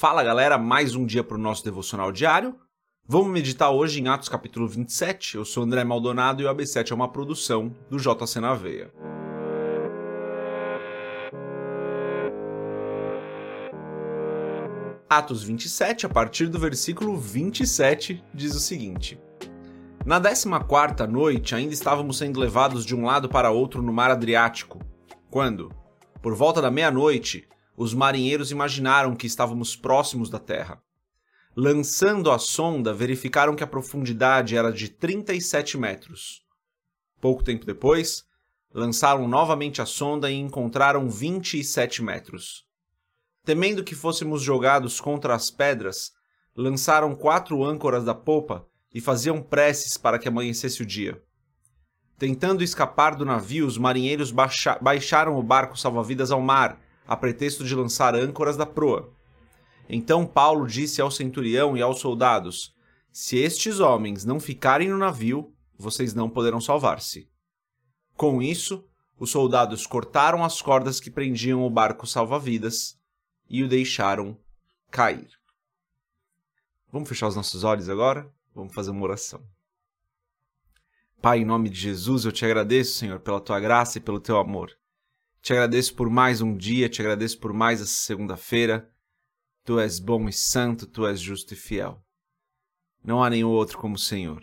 Fala galera, mais um dia para o nosso devocional diário. Vamos meditar hoje em Atos capítulo 27. Eu sou André Maldonado e o AB7 é uma produção do JC na Veia. Atos 27, a partir do versículo 27, diz o seguinte: Na décima quarta noite, ainda estávamos sendo levados de um lado para outro no mar Adriático, quando, por volta da meia-noite, os marinheiros imaginaram que estávamos próximos da Terra. Lançando a sonda, verificaram que a profundidade era de 37 metros. Pouco tempo depois, lançaram novamente a sonda e encontraram 27 metros. Temendo que fôssemos jogados contra as pedras, lançaram quatro âncoras da popa e faziam preces para que amanhecesse o dia. Tentando escapar do navio, os marinheiros baixa baixaram o barco salva-vidas ao mar a pretexto de lançar âncoras da proa. Então Paulo disse ao centurião e aos soldados: Se estes homens não ficarem no navio, vocês não poderão salvar-se. Com isso, os soldados cortaram as cordas que prendiam o barco salva-vidas e o deixaram cair. Vamos fechar os nossos olhos agora? Vamos fazer uma oração. Pai, em nome de Jesus, eu te agradeço, Senhor, pela tua graça e pelo teu amor. Te agradeço por mais um dia, te agradeço por mais essa segunda-feira. Tu és bom e santo, tu és justo e fiel. Não há nenhum outro como o Senhor.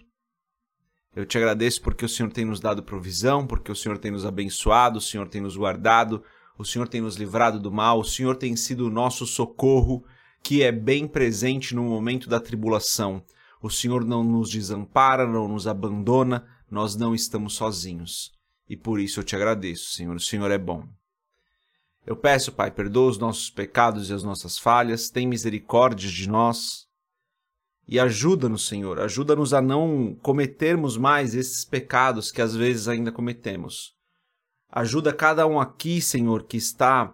Eu te agradeço porque o Senhor tem nos dado provisão, porque o Senhor tem nos abençoado, o Senhor tem nos guardado, o Senhor tem nos livrado do mal, o Senhor tem sido o nosso socorro, que é bem presente no momento da tribulação. O Senhor não nos desampara, não nos abandona, nós não estamos sozinhos e por isso eu te agradeço, Senhor. O Senhor é bom. Eu peço, Pai, perdoa os nossos pecados e as nossas falhas, tem misericórdia de nós e ajuda-nos, Senhor. Ajuda-nos a não cometermos mais esses pecados que às vezes ainda cometemos. Ajuda cada um aqui, Senhor, que está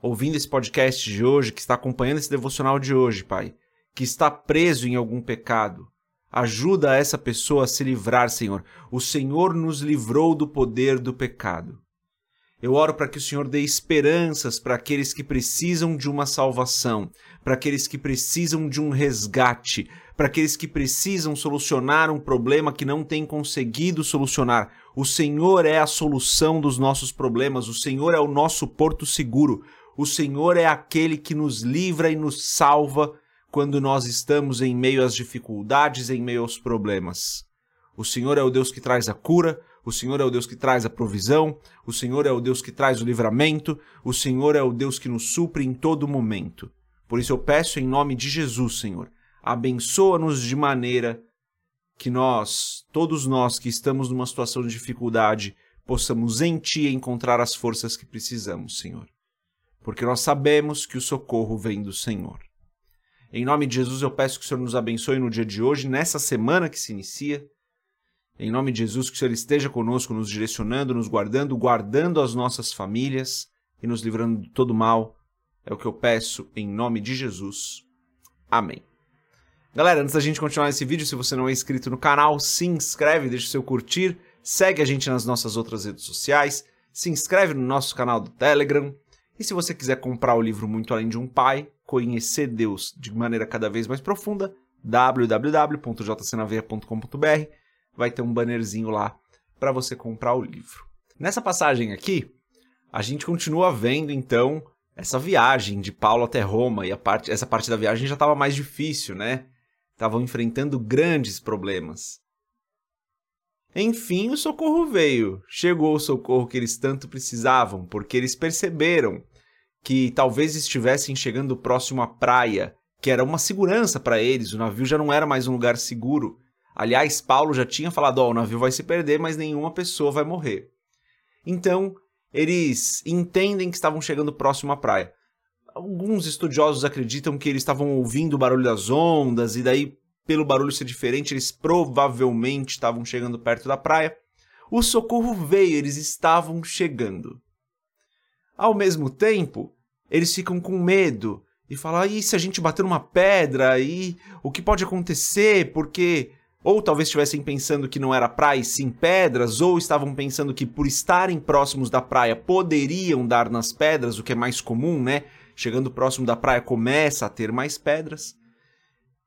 ouvindo esse podcast de hoje, que está acompanhando esse devocional de hoje, Pai, que está preso em algum pecado. Ajuda essa pessoa a se livrar, Senhor. O Senhor nos livrou do poder do pecado. Eu oro para que o Senhor dê esperanças para aqueles que precisam de uma salvação, para aqueles que precisam de um resgate, para aqueles que precisam solucionar um problema que não têm conseguido solucionar. O Senhor é a solução dos nossos problemas, o Senhor é o nosso porto seguro, o Senhor é aquele que nos livra e nos salva quando nós estamos em meio às dificuldades, em meio aos problemas. O Senhor é o Deus que traz a cura, o Senhor é o Deus que traz a provisão, o Senhor é o Deus que traz o livramento, o Senhor é o Deus que nos supre em todo momento. Por isso eu peço em nome de Jesus, Senhor, abençoa-nos de maneira que nós, todos nós que estamos numa situação de dificuldade, possamos em Ti encontrar as forças que precisamos, Senhor. Porque nós sabemos que o socorro vem do Senhor. Em nome de Jesus, eu peço que o Senhor nos abençoe no dia de hoje, nessa semana que se inicia. Em nome de Jesus, que o Senhor esteja conosco, nos direcionando, nos guardando, guardando as nossas famílias e nos livrando de todo mal. É o que eu peço em nome de Jesus. Amém. Galera, antes da gente continuar esse vídeo, se você não é inscrito no canal, se inscreve, deixa o seu curtir, segue a gente nas nossas outras redes sociais, se inscreve no nosso canal do Telegram. E se você quiser comprar o livro Muito Além de um Pai, conhecer Deus de maneira cada vez mais profunda, www.jcnaveia.com.br, vai ter um bannerzinho lá para você comprar o livro. Nessa passagem aqui, a gente continua vendo então essa viagem de Paulo até Roma e a parte, essa parte da viagem já estava mais difícil, né? Estavam enfrentando grandes problemas. Enfim, o socorro veio. Chegou o socorro que eles tanto precisavam, porque eles perceberam que talvez estivessem chegando próximo à praia, que era uma segurança para eles, o navio já não era mais um lugar seguro. Aliás, Paulo já tinha falado: oh, o navio vai se perder, mas nenhuma pessoa vai morrer. Então, eles entendem que estavam chegando próximo à praia. Alguns estudiosos acreditam que eles estavam ouvindo o barulho das ondas, e daí, pelo barulho ser diferente, eles provavelmente estavam chegando perto da praia. O socorro veio, eles estavam chegando. Ao mesmo tempo, eles ficam com medo e falam: e se a gente bater numa pedra? E o que pode acontecer? Porque. Ou talvez estivessem pensando que não era praia e sim pedras, ou estavam pensando que por estarem próximos da praia poderiam dar nas pedras, o que é mais comum, né? chegando próximo da praia começa a ter mais pedras.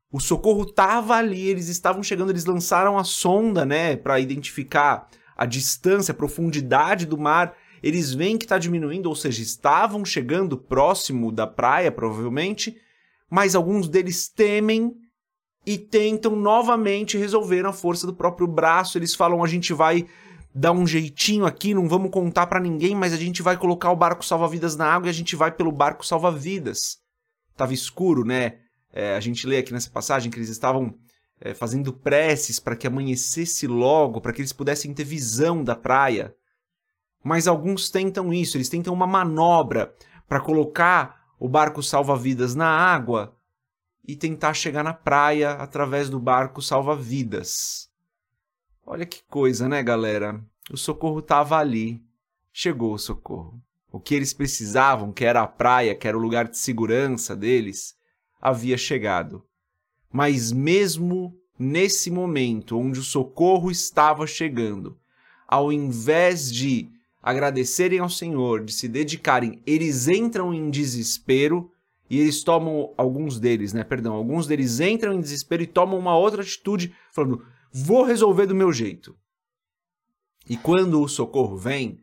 O socorro estava ali, eles estavam chegando, eles lançaram a sonda, né, para identificar a distância, a profundidade do mar. Eles veem que está diminuindo, ou seja, estavam chegando próximo da praia, provavelmente, mas alguns deles temem e tentam novamente resolver na força do próprio braço. Eles falam: a gente vai dar um jeitinho aqui, não vamos contar para ninguém, mas a gente vai colocar o barco salva-vidas na água e a gente vai pelo barco salva-vidas. Tava escuro, né? É, a gente lê aqui nessa passagem que eles estavam é, fazendo preces para que amanhecesse logo, para que eles pudessem ter visão da praia. Mas alguns tentam isso, eles tentam uma manobra para colocar o barco salva-vidas na água e tentar chegar na praia através do barco salva-vidas. Olha que coisa, né, galera? O socorro estava ali. Chegou o socorro. O que eles precisavam, que era a praia, que era o lugar de segurança deles, havia chegado. Mas mesmo nesse momento onde o socorro estava chegando, ao invés de agradecerem ao Senhor, de se dedicarem, eles entram em desespero e eles tomam alguns deles, né? Perdão, alguns deles entram em desespero e tomam uma outra atitude, falando: "Vou resolver do meu jeito". E quando o socorro vem,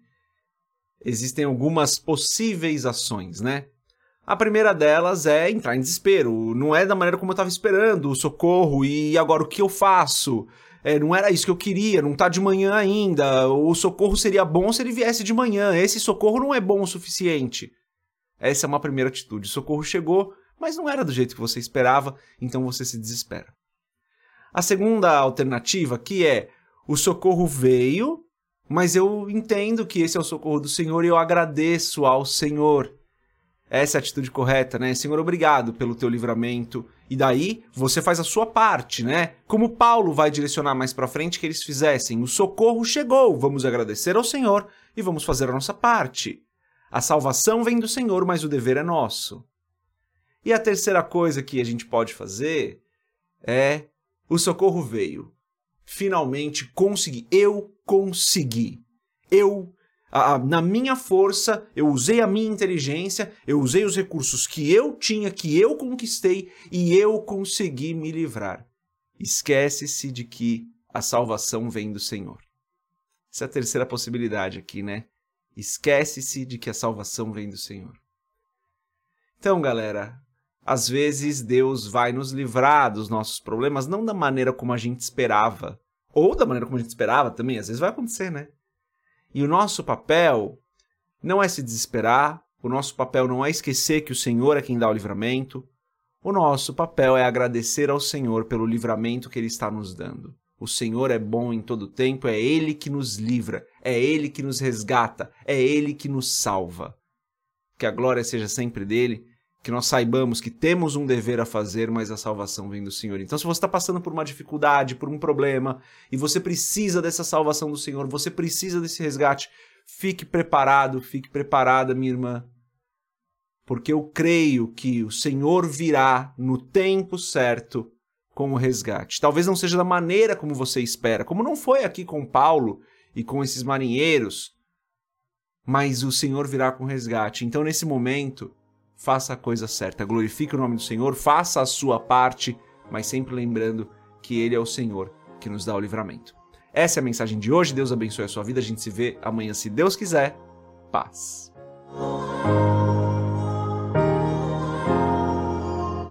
existem algumas possíveis ações, né? A primeira delas é entrar em desespero. Não é da maneira como eu estava esperando o socorro e agora o que eu faço? É, não era isso que eu queria, não tá de manhã ainda. O socorro seria bom se ele viesse de manhã. Esse socorro não é bom o suficiente. Essa é uma primeira atitude. O socorro chegou, mas não era do jeito que você esperava, então você se desespera. A segunda alternativa que é o socorro veio, mas eu entendo que esse é o socorro do Senhor e eu agradeço ao Senhor. Essa é a atitude correta, né? Senhor, obrigado pelo teu livramento. E daí você faz a sua parte, né? Como Paulo vai direcionar mais para frente que eles fizessem. O socorro chegou, vamos agradecer ao Senhor e vamos fazer a nossa parte. A salvação vem do Senhor, mas o dever é nosso. E a terceira coisa que a gente pode fazer é o socorro veio. Finalmente consegui. Eu consegui. Eu na minha força, eu usei a minha inteligência, eu usei os recursos que eu tinha, que eu conquistei e eu consegui me livrar. Esquece-se de que a salvação vem do Senhor. Essa é a terceira possibilidade aqui, né? Esquece-se de que a salvação vem do Senhor. Então, galera, às vezes Deus vai nos livrar dos nossos problemas não da maneira como a gente esperava, ou da maneira como a gente esperava também, às vezes vai acontecer, né? E o nosso papel não é se desesperar, o nosso papel não é esquecer que o Senhor é quem dá o livramento. O nosso papel é agradecer ao Senhor pelo livramento que Ele está nos dando. O Senhor é bom em todo tempo, é Ele que nos livra, é Ele que nos resgata, é Ele que nos salva. Que a glória seja sempre dele que nós saibamos que temos um dever a fazer, mas a salvação vem do Senhor. Então, se você está passando por uma dificuldade, por um problema, e você precisa dessa salvação do Senhor, você precisa desse resgate, fique preparado, fique preparada, minha irmã, porque eu creio que o Senhor virá no tempo certo com o resgate. Talvez não seja da maneira como você espera, como não foi aqui com Paulo e com esses marinheiros, mas o Senhor virá com resgate. Então, nesse momento, faça a coisa certa, glorifique o nome do Senhor, faça a sua parte, mas sempre lembrando que Ele é o Senhor que nos dá o livramento. Essa é a mensagem de hoje. Deus abençoe a sua vida. A gente se vê amanhã, se Deus quiser. Paz.